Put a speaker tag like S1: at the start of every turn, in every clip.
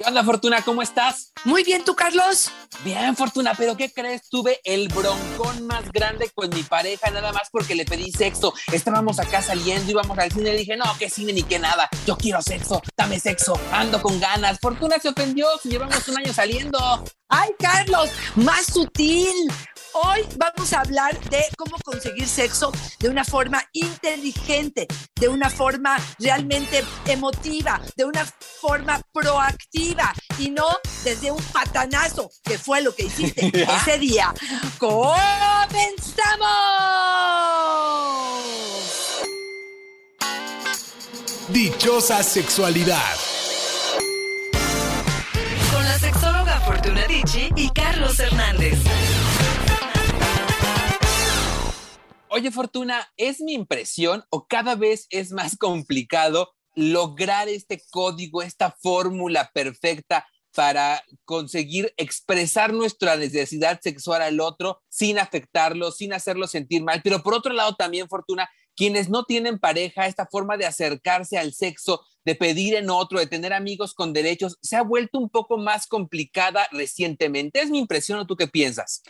S1: ¿Qué onda, Fortuna? ¿Cómo estás?
S2: Muy bien, ¿tú, Carlos?
S1: Bien, Fortuna, pero ¿qué crees? Tuve el broncón más grande con mi pareja, nada más porque le pedí sexo. Estábamos acá saliendo, íbamos al cine y le dije, no, que cine ni que nada. Yo quiero sexo, dame sexo, ando con ganas. Fortuna se ofendió, llevamos un año saliendo.
S2: Ay, Carlos, más sutil. Hoy vamos a hablar de cómo conseguir sexo de una forma inteligente, de una forma realmente emotiva, de una forma proactiva y no desde un patanazo, que fue lo que hiciste ese día. ¡Comenzamos!
S3: Dichosa sexualidad.
S4: Con la sexóloga Fortuna Dicci y Carlos Hernández.
S1: Oye, Fortuna, ¿es mi impresión o cada vez es más complicado lograr este código, esta fórmula perfecta para conseguir expresar nuestra necesidad sexual al otro sin afectarlo, sin hacerlo sentir mal? Pero por otro lado, también, Fortuna, quienes no tienen pareja, esta forma de acercarse al sexo, de pedir en otro, de tener amigos con derechos, se ha vuelto un poco más complicada recientemente. ¿Es mi impresión o tú qué piensas?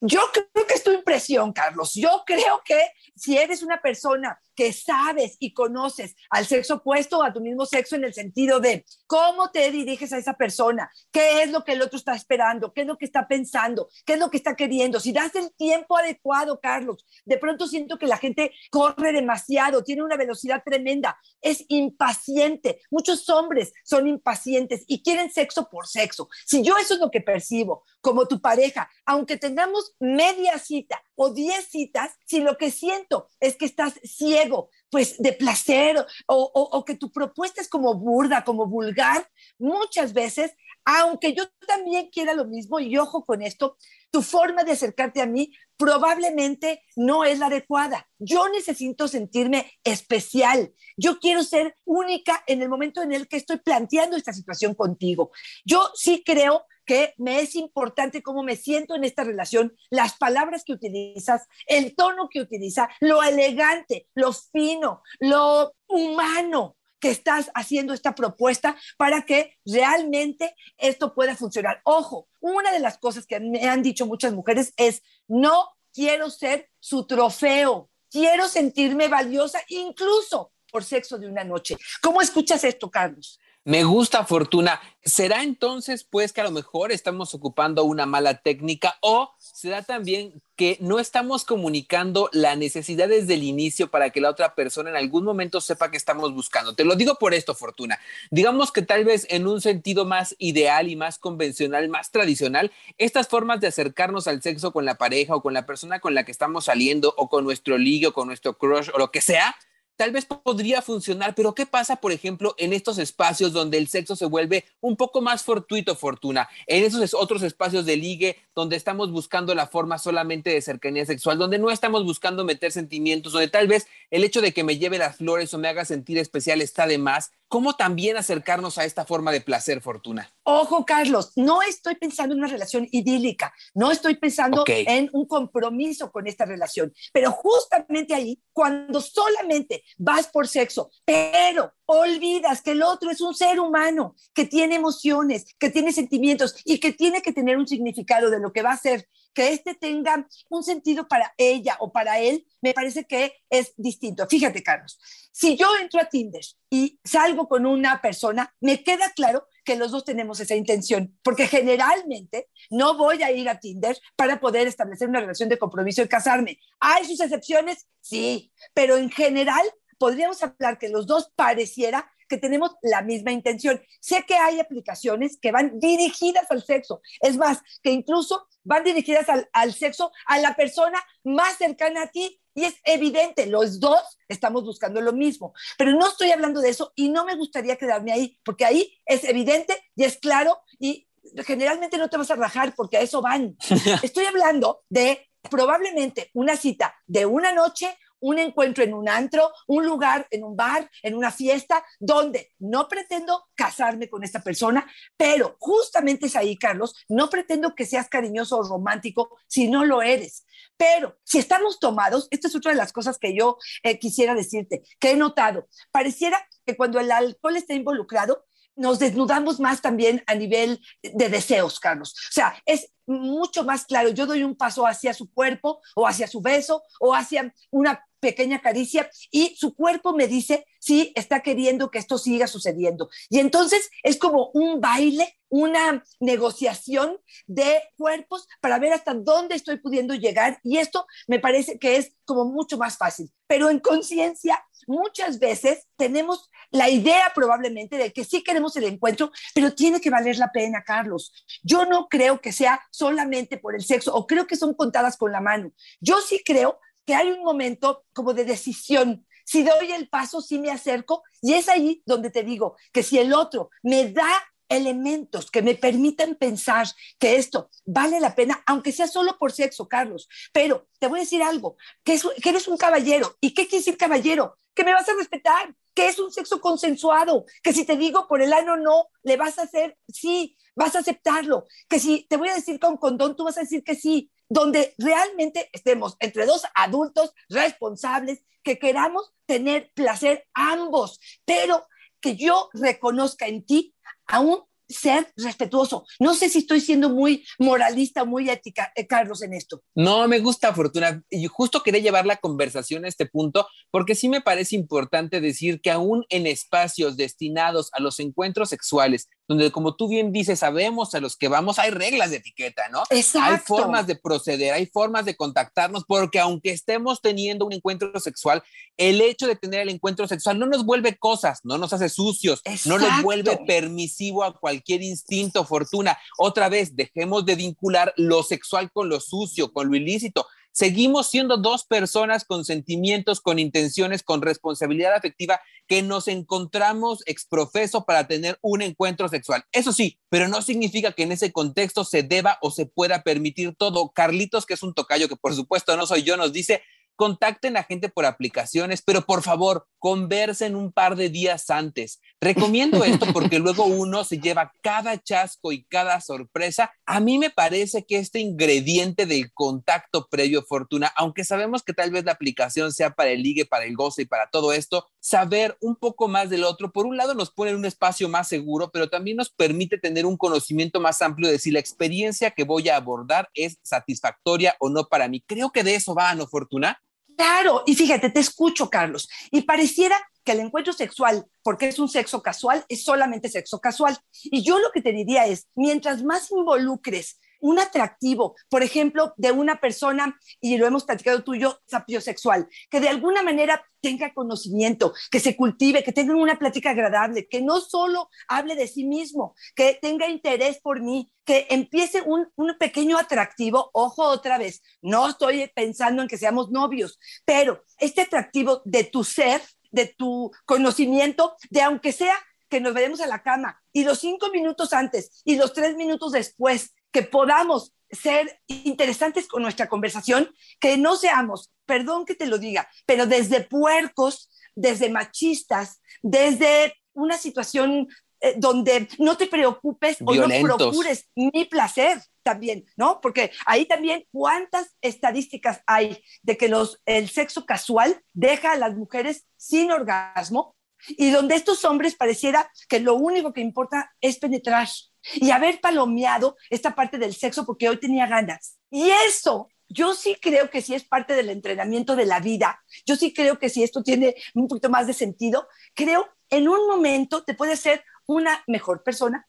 S2: Yo creo que es tu impresión, Carlos. Yo creo que si eres una persona que sabes y conoces al sexo opuesto, a tu mismo sexo, en el sentido de cómo te diriges a esa persona, qué es lo que el otro está esperando, qué es lo que está pensando, qué es lo que está queriendo, si das el tiempo adecuado, Carlos, de pronto siento que la gente corre demasiado, tiene una velocidad tremenda, es impaciente. Muchos hombres son impacientes y quieren sexo por sexo. Si yo eso es lo que percibo como tu pareja, aunque tengamos media cita o diez citas, si lo que siento es que estás ciego, pues de placer o, o, o que tu propuesta es como burda, como vulgar, muchas veces aunque yo también quiera lo mismo, y ojo con esto, tu forma de acercarte a mí probablemente no es la adecuada. Yo necesito sentirme especial. Yo quiero ser única en el momento en el que estoy planteando esta situación contigo. Yo sí creo que me es importante cómo me siento en esta relación, las palabras que utilizas, el tono que utiliza, lo elegante, lo fino, lo humano que estás haciendo esta propuesta para que realmente esto pueda funcionar. Ojo, una de las cosas que me han dicho muchas mujeres es, no quiero ser su trofeo, quiero sentirme valiosa incluso por sexo de una noche. ¿Cómo escuchas esto, Carlos?
S1: Me gusta Fortuna. ¿Será entonces pues que a lo mejor estamos ocupando una mala técnica o será también que no estamos comunicando la necesidad desde el inicio para que la otra persona en algún momento sepa que estamos buscando? Te lo digo por esto, Fortuna. Digamos que tal vez en un sentido más ideal y más convencional, más tradicional, estas formas de acercarnos al sexo con la pareja o con la persona con la que estamos saliendo o con nuestro ligue o con nuestro crush o lo que sea, tal vez podría funcionar, pero ¿qué pasa, por ejemplo, en estos espacios donde el sexo se vuelve un poco más fortuito, Fortuna? En esos otros espacios de ligue donde estamos buscando la forma solamente de cercanía sexual, donde no estamos buscando meter sentimientos, donde tal vez el hecho de que me lleve las flores o me haga sentir especial está de más. ¿Cómo también acercarnos a esta forma de placer, Fortuna?
S2: Ojo, Carlos, no estoy pensando en una relación idílica, no estoy pensando en un compromiso con esta relación, pero justamente ahí, cuando solamente vas por sexo, pero olvidas que el otro es un ser humano, que tiene emociones, que tiene sentimientos y que tiene que tener un significado de lo que va a hacer, que este tenga un sentido para ella o para él, me parece que es distinto. Fíjate, Carlos, si yo entro a Tinder y salgo con una persona, me queda claro que los dos tenemos esa intención, porque generalmente no voy a ir a Tinder para poder establecer una relación de compromiso y casarme. ¿Hay sus excepciones? Sí, pero en general podríamos hablar que los dos pareciera que tenemos la misma intención. Sé que hay aplicaciones que van dirigidas al sexo, es más, que incluso van dirigidas al, al sexo a la persona más cercana a ti Y es evidente, los dos estamos buscando lo mismo, pero no estoy hablando de eso y no me gustaría quedarme ahí, porque ahí es evidente y es claro y generalmente no te vas a rajar porque a eso van. Estoy hablando de probablemente una cita de una noche un encuentro en un antro, un lugar en un bar, en una fiesta, donde no pretendo casarme con esta persona, pero justamente es ahí, Carlos, no pretendo que seas cariñoso o romántico si no lo eres. Pero si estamos tomados, esta es otra de las cosas que yo eh, quisiera decirte, que he notado, pareciera que cuando el alcohol está involucrado, nos desnudamos más también a nivel de deseos, Carlos. O sea, es mucho más claro. Yo doy un paso hacia su cuerpo o hacia su beso o hacia una pequeña caricia y su cuerpo me dice si está queriendo que esto siga sucediendo. Y entonces es como un baile, una negociación de cuerpos para ver hasta dónde estoy pudiendo llegar y esto me parece que es como mucho más fácil. Pero en conciencia, muchas veces tenemos la idea probablemente de que sí queremos el encuentro, pero tiene que valer la pena, Carlos. Yo no creo que sea solamente por el sexo o creo que son contadas con la mano. Yo sí creo que hay un momento como de decisión. Si doy el paso, si me acerco, y es ahí donde te digo que si el otro me da elementos que me permitan pensar que esto vale la pena, aunque sea solo por sexo, Carlos. Pero te voy a decir algo, que, eres un caballero. ¿Y qué quiere decir caballero? Que me vas a respetar, que es un sexo consensuado, que si te digo por el ano no, le vas a hacer sí, vas a aceptarlo, que si te voy a decir con condón, tú vas a decir que sí, donde realmente estemos entre dos adultos responsables que queramos tener placer ambos, pero que yo reconozca en ti a un ser respetuoso. No sé si estoy siendo muy moralista, muy ética, eh, Carlos, en esto.
S1: No, me gusta, Fortuna. Y justo quería llevar la conversación a este punto, porque sí me parece importante decir que aún en espacios destinados a los encuentros sexuales, donde como tú bien dices, sabemos a los que vamos, hay reglas de etiqueta, ¿no?
S2: Exacto.
S1: Hay formas de proceder, hay formas de contactarnos, porque aunque estemos teniendo un encuentro sexual, el hecho de tener el encuentro sexual no nos vuelve cosas, no nos hace sucios, no nos vuelve permisivo a cualquier instinto, fortuna. Otra vez, dejemos de vincular lo sexual con lo sucio, con lo ilícito. Seguimos siendo dos personas con sentimientos, con intenciones, con responsabilidad afectiva que nos encontramos exprofeso para tener un encuentro sexual. Eso sí, pero no significa que en ese contexto se deba o se pueda permitir todo. Carlitos, que es un tocayo que por supuesto no soy yo, nos dice, contacten a gente por aplicaciones, pero por favor, conversen un par de días antes. Recomiendo esto porque luego uno se lleva cada chasco y cada sorpresa. A mí me parece que este ingrediente del contacto previo, Fortuna, aunque sabemos que tal vez la aplicación sea para el ligue, para el goce y para todo esto, saber un poco más del otro, por un lado nos pone en un espacio más seguro, pero también nos permite tener un conocimiento más amplio de si la experiencia que voy a abordar es satisfactoria o no para mí. Creo que de eso va, ¿no, Fortuna?
S2: Claro, y fíjate, te escucho, Carlos, y pareciera que el encuentro sexual, porque es un sexo casual, es solamente sexo casual. Y yo lo que te diría es, mientras más involucres un atractivo, por ejemplo, de una persona, y lo hemos platicado tú y yo, sapiosexual, que de alguna manera tenga conocimiento, que se cultive, que tenga una plática agradable, que no solo hable de sí mismo, que tenga interés por mí, que empiece un, pequeño atractivo, ojo otra vez, no estoy pensando en que seamos novios, pero este atractivo de tu ser, de tu conocimiento, de aunque sea que nos vayamos a la cama y los cinco minutos antes y los tres minutos después que podamos ser interesantes con nuestra conversación, que no seamos, perdón que te lo diga, pero desde puercos, desde machistas, desde una situación eh, donde no te preocupes o no procures mi placer también, ¿no? Porque ahí también cuántas estadísticas hay de que los, el sexo casual deja a las mujeres sin orgasmo y donde estos hombres pareciera que lo único que importa es penetrar y haber palomeado esta parte del sexo porque hoy tenía ganas. Y eso, yo sí creo que sí es parte del entrenamiento de la vida. Yo sí creo que si esto tiene un poquito más de sentido, creo en un momento te puede ser una mejor persona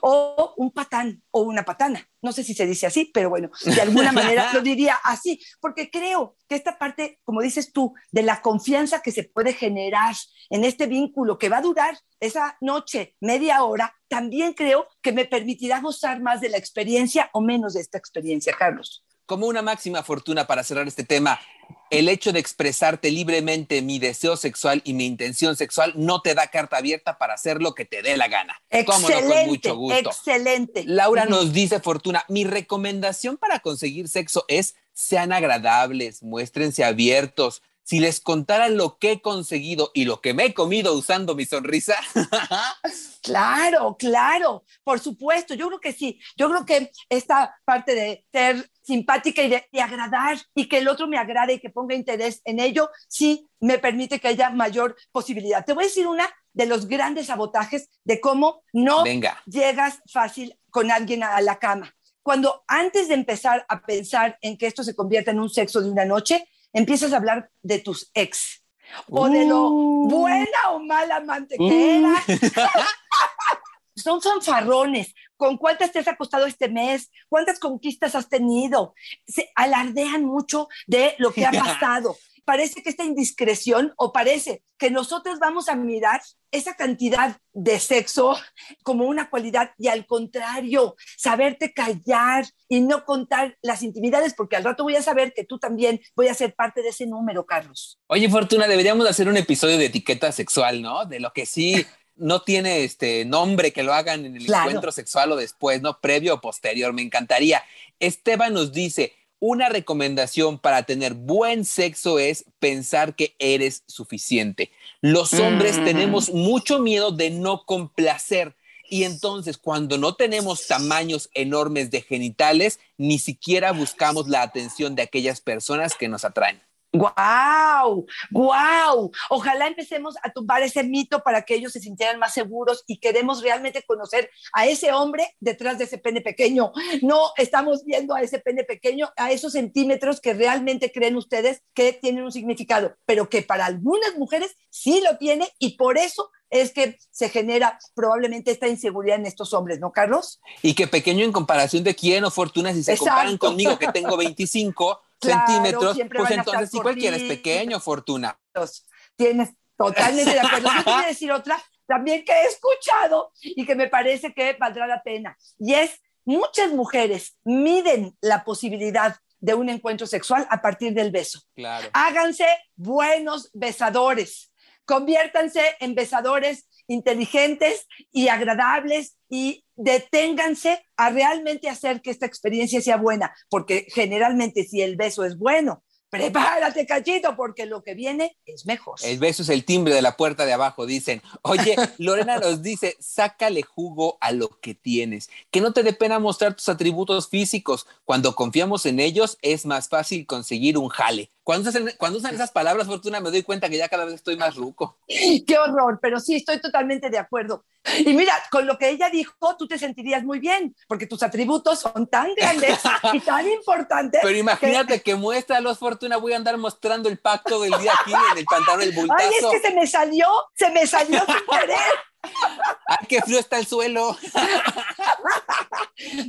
S2: o un patán o una patana. No sé si se dice así, pero bueno, de alguna manera lo diría así, porque creo que esta parte, como dices tú, de la confianza que se puede generar en este vínculo que va a durar esa noche, media hora, también creo que me permitirá gozar más de la experiencia o menos de esta experiencia, Carlos
S1: como una máxima fortuna para cerrar este tema, el hecho de expresarte libremente mi deseo sexual y mi intención sexual no te da carta abierta para hacer lo que te dé la gana.
S2: Excelente,
S1: no? Con mucho gusto.
S2: excelente.
S1: Laura nos dice, Fortuna, mi recomendación para conseguir sexo es sean agradables, muéstrense abiertos, si les contara lo que he conseguido y lo que me he comido usando mi sonrisa.
S2: claro, claro, por supuesto, yo creo que sí, yo creo que esta parte de ser simpática y de agradar y que el otro me agrade y que ponga interés en ello, sí me permite que haya mayor posibilidad. Te voy a decir una de los grandes sabotajes de cómo no llegas fácil con alguien a la cama. Cuando antes de empezar a pensar en que esto se convierta en un sexo de una noche, empiezas a hablar de tus ex o de lo uh. buena o mala amante que era. Son fanfarrones. ¿Con cuántas te has acostado este mes? ¿Cuántas conquistas has tenido? Se alardean mucho de lo que ha pasado parece que esta indiscreción o parece que nosotros vamos a mirar esa cantidad de sexo como una cualidad y al contrario, saberte callar y no contar las intimidades, porque al rato voy a saber que tú también voy a ser parte de ese número, Carlos.
S1: Oye, Fortuna, deberíamos hacer un episodio de etiqueta sexual, ¿no? De lo que sí no tiene este nombre que lo hagan en el encuentro sexual o después, ¿no? Previo o posterior, me encantaría. Esteban nos dice, una recomendación para tener buen sexo es pensar que eres suficiente. Los hombres mm. tenemos mucho miedo de no complacer. Y entonces, cuando no tenemos tamaños enormes de genitales, ni siquiera buscamos la atención de aquellas personas que nos atraen.
S2: ¡Guau! ¡Guau! Ojalá empecemos a tumbar ese mito para que ellos se sintieran más seguros y queremos realmente conocer a ese hombre detrás de ese pene pequeño. No estamos viendo a ese pene pequeño, a esos centímetros que realmente creen ustedes que tienen un significado, pero que para algunas mujeres sí lo tiene y por eso es que se genera probablemente esta inseguridad en estos hombres, ¿no, Carlos?
S1: Y que pequeño en comparación de quién o fortuna, si se comparan conmigo que tengo 25 centímetros, pues entonces sí cualquiera es pequeño, Fortuna.
S2: Tienes totalmente de acuerdo. Yo voy a decir otra también que he escuchado y que me parece que valdrá la pena. Y es, muchas mujeres miden la posibilidad de un encuentro sexual a partir del beso.
S1: Claro.
S2: Háganse buenos besadores. Conviértanse en besadores inteligentes y agradables y deténganse a realmente hacer que esta experiencia sea buena, porque generalmente si el beso es bueno, prepárate, cachito, porque lo que viene es mejor.
S1: El beso es el timbre de la puerta de abajo, dicen. Oye, Lorena nos dice, sácale jugo a lo que tienes, que no te dé pena mostrar tus atributos físicos. Cuando confiamos en ellos, es más fácil conseguir un jale. Cuando usan, cuando usan esas palabras, Fortuna, me doy cuenta que ya cada vez estoy más ruco.
S2: Qué horror, pero sí, estoy totalmente de acuerdo. Y mira, con lo que ella dijo, tú te sentirías muy bien, porque tus atributos son tan grandes y tan importantes.
S1: Pero imagínate que, muestra los Fortuna, voy a andar mostrando el pacto del día aquí en el pantalón del bultazo.
S2: Ay, es que se me salió, se me salió sin querer.
S1: ¡Ay, qué frío está el suelo!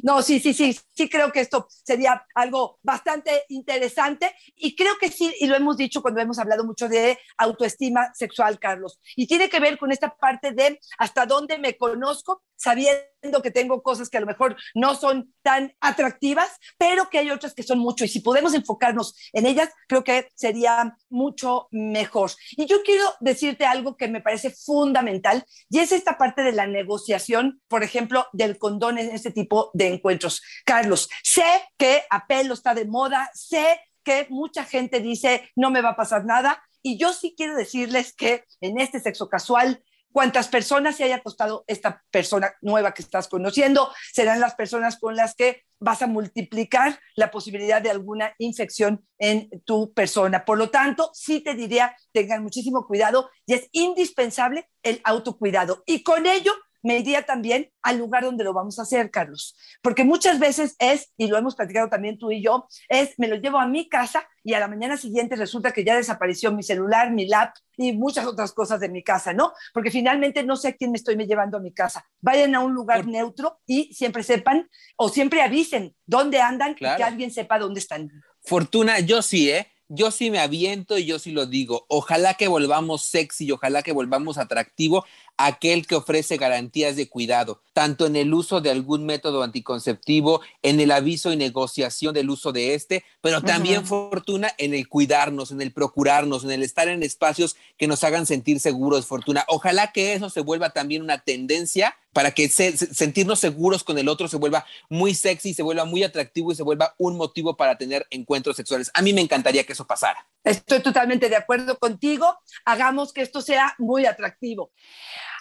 S2: No, sí, sí, sí, sí creo que esto sería algo bastante interesante y creo que sí, y lo hemos dicho cuando hemos hablado mucho de autoestima sexual, Carlos, y tiene que ver con esta parte de hasta dónde me conozco, sabiendo que tengo cosas que a lo mejor no son tan atractivas, pero que hay otras que son mucho, y si podemos enfocarnos en ellas, creo que sería mucho mejor. Y yo quiero decirte algo que me parece fundamental, y es esta parte de la negociación, por ejemplo, del condón en este tipo de encuentros. Carlos, sé que apelo está de moda, sé que mucha gente dice no me va a pasar nada. Y yo sí quiero decirles que en este sexo casual, cuántas personas se haya acostado esta persona nueva que estás conociendo, serán las personas con las que vas a multiplicar la posibilidad de alguna infección en tu persona. Por lo tanto, sí te diría, tengan muchísimo cuidado y es indispensable el autocuidado. Y con ello me iría también al lugar donde lo vamos a hacer, Carlos. Porque muchas veces es, y lo hemos platicado también tú y yo, es me lo llevo a mi casa y a la mañana siguiente resulta que ya desapareció mi celular, mi lap y muchas otras cosas de mi casa, ¿no? Porque finalmente no sé a quién me estoy llevando a mi casa. Vayan a un lugar neutro y siempre sepan o siempre avisen dónde andan y que alguien sepa dónde están.
S1: Fortuna, yo sí, ¿eh? yo sí me aviento y yo sí lo digo. Ojalá que volvamos sexy ojalá que volvamos atractivo aquel que ofrece garantías de cuidado, tanto en el uso de algún método anticonceptivo, en el aviso y negociación del uso de este, pero también Fortuna en el cuidarnos, en el procurarnos, en el estar en espacios que nos hagan sentir seguros, Fortuna. Ojalá que eso se vuelva también una tendencia para que sentirnos seguros con el otro se vuelva muy sexy, se vuelva muy atractivo y se vuelva un motivo para tener encuentros sexuales. A mí me encantaría que eso pasara.
S2: Estoy totalmente de acuerdo contigo. Hagamos que esto sea muy atractivo.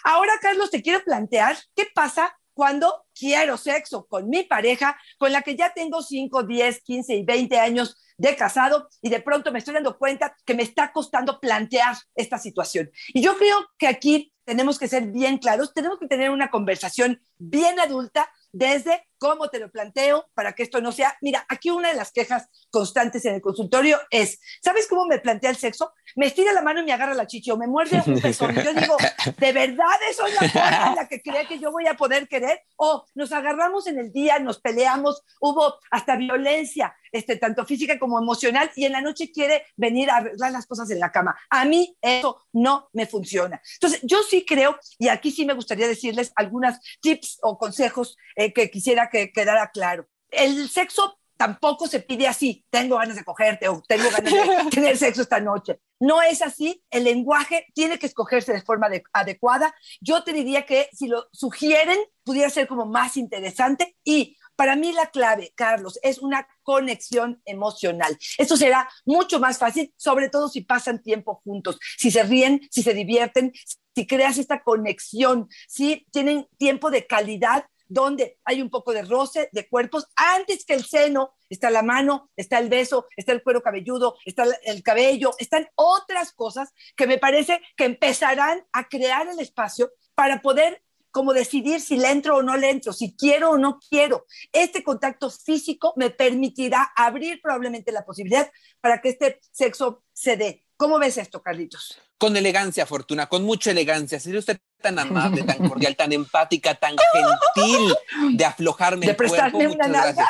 S2: Ahora, Carlos, te quiero plantear qué pasa cuando quiero sexo con mi pareja, con la que ya tengo 5, 10, 15 y 20 años de casado y de pronto me estoy dando cuenta que me está costando plantear esta situación. Y yo creo que aquí tenemos que ser bien claros, tenemos que tener una conversación bien adulta desde cómo te lo planteo para que esto no sea. Mira, aquí una de las quejas constantes en el consultorio es, ¿sabes cómo me plantea el sexo? Me estira la mano y me agarra la chichi o me muerde un pezón. Yo digo, ¿de verdad eso es la forma en la que cree que yo voy a poder querer? O nos agarramos en el día, nos peleamos, hubo hasta violencia, este, tanto física como emocional, y en la noche quiere venir a arreglar las cosas en la cama. A mí eso no me funciona. Entonces, yo sí creo, y aquí sí me gustaría decirles algunas tips o consejos eh, que quisiera que quedara claro. El sexo tampoco se pide así, tengo ganas de cogerte o tengo ganas de tener sexo esta noche. No es así, el lenguaje tiene que escogerse de forma adecuada. Yo te diría que si lo sugieren, pudiera ser como más interesante y para mí la clave, Carlos, es una conexión emocional. Esto será mucho más fácil, sobre todo si pasan tiempo juntos, si se ríen, si se divierten, si creas esta conexión, si tienen tiempo de calidad donde hay un poco de roce de cuerpos antes que el seno, está la mano, está el beso, está el cuero cabelludo, está el cabello, están otras cosas que me parece que empezarán a crear el espacio para poder como decidir si le entro o no le entro, si quiero o no quiero. Este contacto físico me permitirá abrir probablemente la posibilidad para que este sexo se dé. ¿Cómo ves esto, Carlitos?
S1: Con elegancia, Fortuna, con mucha elegancia. Sería usted tan amable, tan cordial, tan empática, tan gentil de aflojarme
S2: de
S1: el
S2: prestarme
S1: cuerpo.
S2: una
S1: Muchas gracias.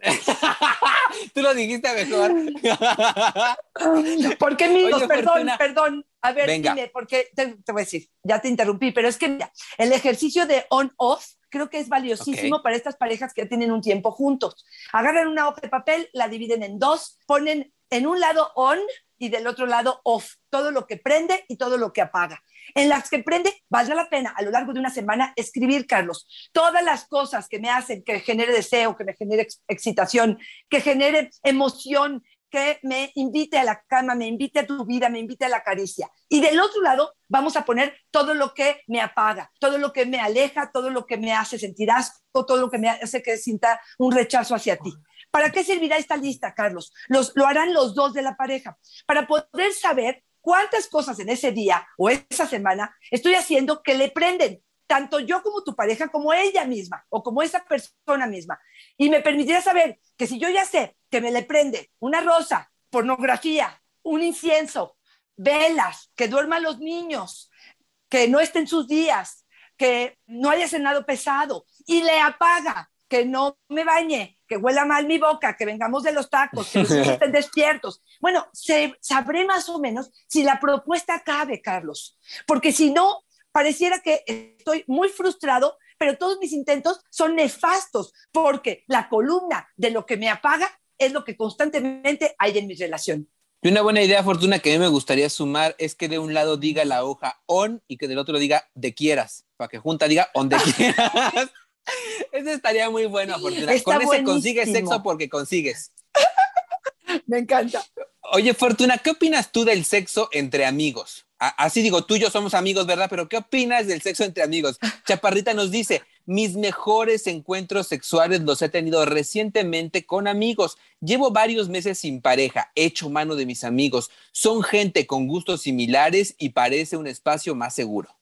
S1: Tú lo dijiste mejor.
S2: ¿Por qué amigos? Perdón,
S1: Fortuna.
S2: perdón. A ver,
S1: Venga.
S2: dime, porque te, te voy a decir, ya te interrumpí, pero es que mira, el ejercicio de on-off creo que es valiosísimo para estas parejas que ya tienen un tiempo juntos. Agarran una hoja de papel, la dividen en dos, ponen en un lado on y del otro lado off, todo lo que prende y todo lo que apaga. En las que prende, valdrá la pena a lo largo de una semana escribir, Carlos, todas las cosas que me hacen que genere deseo, que me genere ex- excitación, que genere emoción, que me invite a la cama, me invite a tu vida, me invite a la caricia. Y del otro lado vamos a poner todo lo que me apaga, todo lo que me aleja, todo lo que me hace sentir asco, todo lo que me hace que sienta un rechazo hacia ti. ¿Para qué servirá esta lista, Carlos? Los, lo harán los dos de la pareja, para poder saber cuántas cosas en ese día o esa semana estoy haciendo que le prenden, tanto yo como tu pareja, como ella misma o como esa persona misma. Y me permitirá saber que si yo ya sé que me le prende una rosa, pornografía, un incienso, velas, que duerman los niños, que no estén sus días, que no haya cenado pesado y le apaga, que no me bañe, que huela mal mi boca, que vengamos de los tacos, que los estén despiertos. Bueno, se- sabré más o menos si la propuesta cabe, Carlos, porque si no, pareciera que estoy muy frustrado, pero todos mis intentos son nefastos, porque la columna de lo que me apaga es lo que constantemente hay en mi relación.
S1: Y una buena idea, Fortuna, que a mí me gustaría sumar es que de un lado diga la hoja on y que del otro diga de quieras, para que junta diga donde quieras. Eso estaría muy bueno, Fortuna.
S2: Está
S1: Con ese consigues sexo porque consigues.
S2: Me encanta.
S1: Oye, Fortuna, ¿qué opinas tú del sexo entre amigos? Así digo, tú y yo somos amigos, ¿verdad? Pero ¿qué opinas del sexo entre amigos? Chaparrita nos dice, mis mejores encuentros sexuales los he tenido recientemente con amigos. Llevo varios meses sin pareja, he hecho mano de mis amigos. Son gente con gustos similares y parece un espacio más seguro.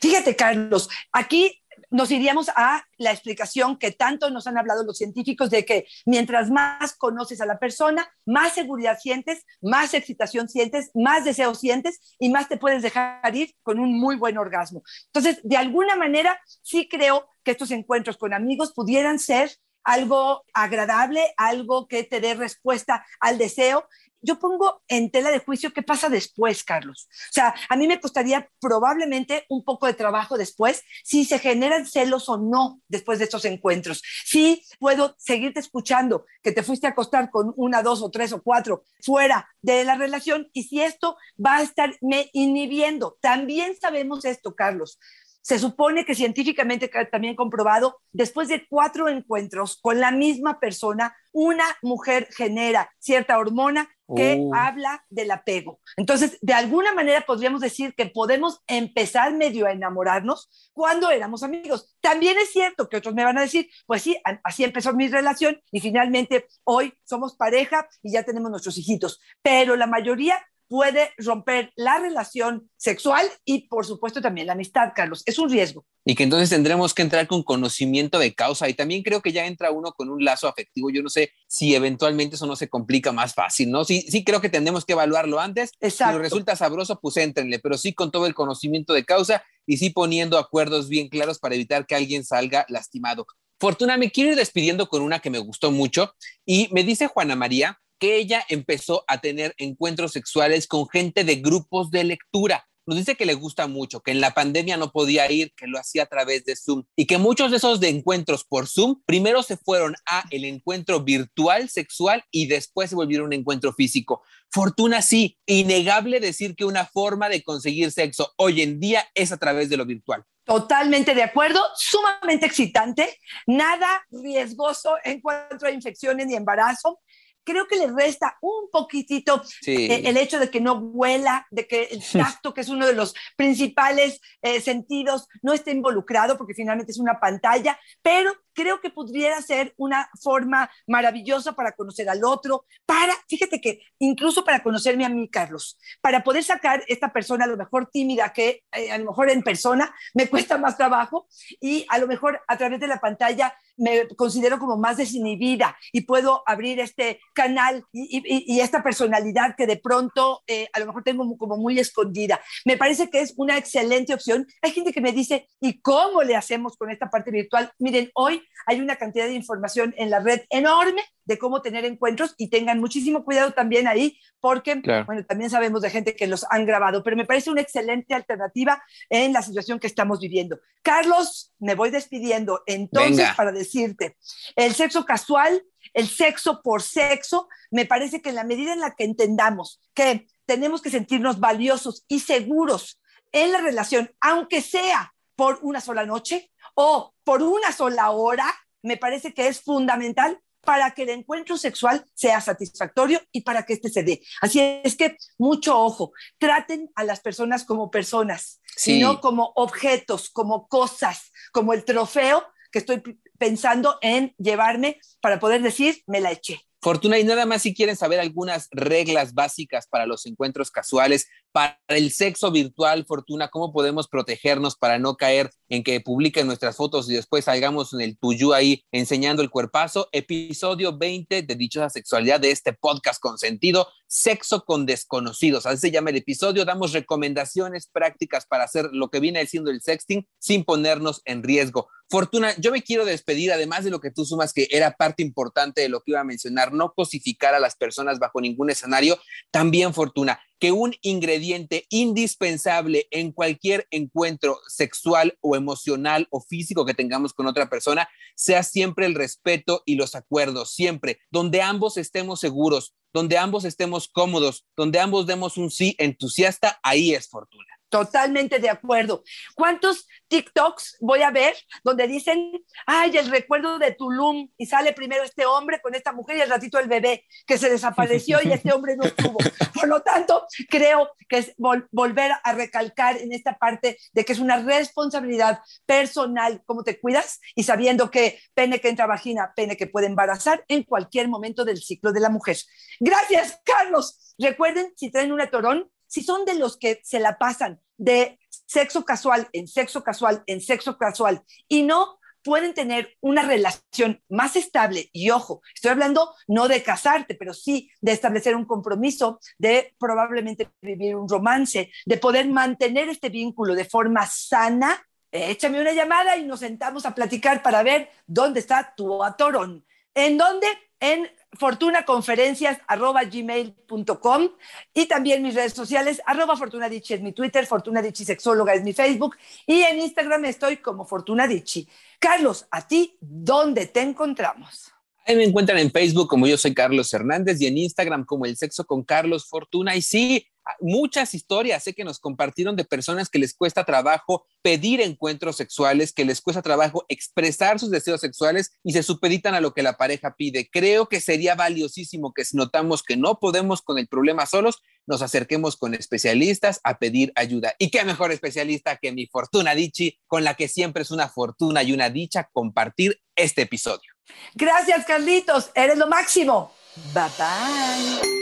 S2: Fíjate, Carlos, aquí nos iríamos a la explicación que tanto nos han hablado los científicos de que mientras más conoces a la persona, más seguridad sientes, más excitación sientes, más deseo sientes y más te puedes dejar ir con un muy buen orgasmo. Entonces, de alguna manera, sí creo que estos encuentros con amigos pudieran ser algo agradable, algo que te dé respuesta al deseo yo pongo en tela de juicio qué pasa después, Carlos. O sea, a mí me costaría probablemente un poco de trabajo después si se generan celos o no después de estos encuentros. Si puedo seguirte escuchando que te fuiste a acostar con una, dos o tres o cuatro fuera de la relación y si esto va a estarme inhibiendo. También sabemos esto, Carlos. Se supone que científicamente también comprobado, después de cuatro encuentros con la misma persona, una mujer genera cierta hormona que
S1: Oh.
S2: habla del apego. Entonces, de alguna manera podríamos decir que podemos empezar medio a enamorarnos cuando éramos amigos. También es cierto que otros me van a decir, pues sí, así empezó mi relación y finalmente hoy somos pareja y ya tenemos nuestros hijitos. Pero la mayoría puede romper la relación sexual y por supuesto también la amistad, Carlos. Es un riesgo.
S1: Y que entonces tendremos que entrar con conocimiento de causa. Y también creo que ya entra uno con un lazo afectivo. Yo no sé si eventualmente eso no se complica más fácil, ¿no? Sí, sí creo que tendremos que evaluarlo antes.
S2: Exacto.
S1: Si nos resulta sabroso, pues éntrenle, pero sí con todo el conocimiento de causa y sí poniendo acuerdos bien claros para evitar que alguien salga lastimado. Fortuna, me quiero ir despidiendo con una que me gustó mucho y me dice Juana María que ella empezó a tener encuentros sexuales con gente de grupos de lectura. Nos dice que le gusta mucho, que en la pandemia no podía ir, que lo hacía a través de Zoom y que muchos de esos encuentros por Zoom primero se fueron a el encuentro virtual sexual y después se volvieron un encuentro físico. Fortuna sí, innegable decir que una forma de conseguir sexo hoy en día es a través de lo virtual.
S2: Totalmente de acuerdo, sumamente excitante, nada riesgoso en cuanto a infecciones ni embarazo. Creo que le resta un poquitito
S1: Sí.
S2: eh, el hecho de que no huela, de que el tacto, que es uno de los principales eh, sentidos, no esté involucrado porque finalmente es una pantalla, pero creo que pudiera ser una forma maravillosa para conocer al otro, para, fíjate que incluso para conocerme a mí, Carlos, para poder sacar esta persona a lo mejor tímida, que eh, a lo mejor en persona me cuesta más trabajo y a lo mejor a través de la pantalla me considero como más desinhibida y puedo abrir este canal y, esta personalidad que de pronto eh, a lo mejor tengo como muy escondida. Me parece que es una excelente opción. Hay gente que me dice, ¿y cómo le hacemos con esta parte virtual? Miren, hoy hay una cantidad de información en la red enorme de cómo tener encuentros y tengan muchísimo cuidado también ahí porque,
S1: Claro.
S2: bueno, también sabemos de gente que los han grabado, pero me parece una excelente alternativa en la situación que estamos viviendo. Carlos, me voy despidiendo entonces
S1: Venga.
S2: para decirte, el sexo casual, el sexo por sexo, me parece que en la medida en la que entendamos que tenemos que sentirnos valiosos y seguros en la relación, aunque sea por una sola noche o por una sola hora, me parece que es fundamental para que el encuentro sexual sea satisfactorio y para que este se dé. Así es que mucho ojo, traten a las personas como personas,
S1: Sí.
S2: sino como objetos, como cosas, como el trofeo que estoy pensando en llevarme para poder decir, me la eché.
S1: Fortuna, y nada más si quieren saber algunas reglas básicas para los encuentros casuales, para el sexo virtual, Fortuna, cómo podemos protegernos para no caer en que publiquen nuestras fotos y después salgamos en el tuyú ahí enseñando el cuerpazo. Episodio 20 de Dichosa Sexualidad de este podcast con sentido, Sexo con Desconocidos. Así se llama el episodio. Damos recomendaciones prácticas para hacer lo que viene siendo el sexting sin ponernos en riesgo. Fortuna, yo me quiero despedir, además de lo que tú sumas, que era parte importante de lo que iba a mencionar, no cosificar a las personas bajo ningún escenario. También, Fortuna, que un ingrediente indispensable en cualquier encuentro sexual o emocional o físico que tengamos con otra persona sea siempre el respeto y los acuerdos, siempre, donde ambos estemos seguros, donde ambos estemos cómodos, donde ambos demos un sí entusiasta, ahí es Fortuna.
S2: Totalmente de acuerdo. ¿Cuántos TikToks voy a ver donde dicen, ay, el recuerdo de Tulum y sale primero este hombre con esta mujer y al ratito el bebé que se desapareció y este hombre no estuvo? Por lo tanto, creo que es vol- volver a recalcar en esta parte de que es una responsabilidad personal cómo te cuidas y sabiendo que pene que entra vagina, pene que puede embarazar en cualquier momento del ciclo de la mujer. Gracias, Carlos. Recuerden, si traen un atorón, si son de los que se la pasan de sexo casual en sexo casual en sexo casual y no pueden tener una relación más estable y ojo, estoy hablando no de casarte, pero sí de establecer un compromiso, de probablemente vivir un romance, de poder mantener este vínculo de forma sana, échame una llamada y nos sentamos a platicar para ver dónde está tu atorón. ¿En dónde? en fortunaconferencias.gmail.com y también mis redes sociales, arroba Fortuna es mi Twitter, Fortuna Sexóloga es mi Facebook y en Instagram estoy como Fortuna Carlos, ¿a ti dónde te encontramos?
S1: Ahí me encuentran en Facebook como yo soy Carlos Hernández y en Instagram como El Sexo con Carlos Fortuna. Y sí, muchas historias sé que nos compartieron de personas que les cuesta trabajo pedir encuentros sexuales, que les cuesta trabajo expresar sus deseos sexuales y se supeditan a lo que la pareja pide. Creo que sería valiosísimo que si notamos que no podemos con el problema solos, nos acerquemos con especialistas a pedir ayuda. Y qué mejor especialista que mi Fortuna Dichi, con la que siempre es una fortuna y una dicha compartir este episodio.
S2: Gracias, Carlitos. Eres lo máximo. Bye bye.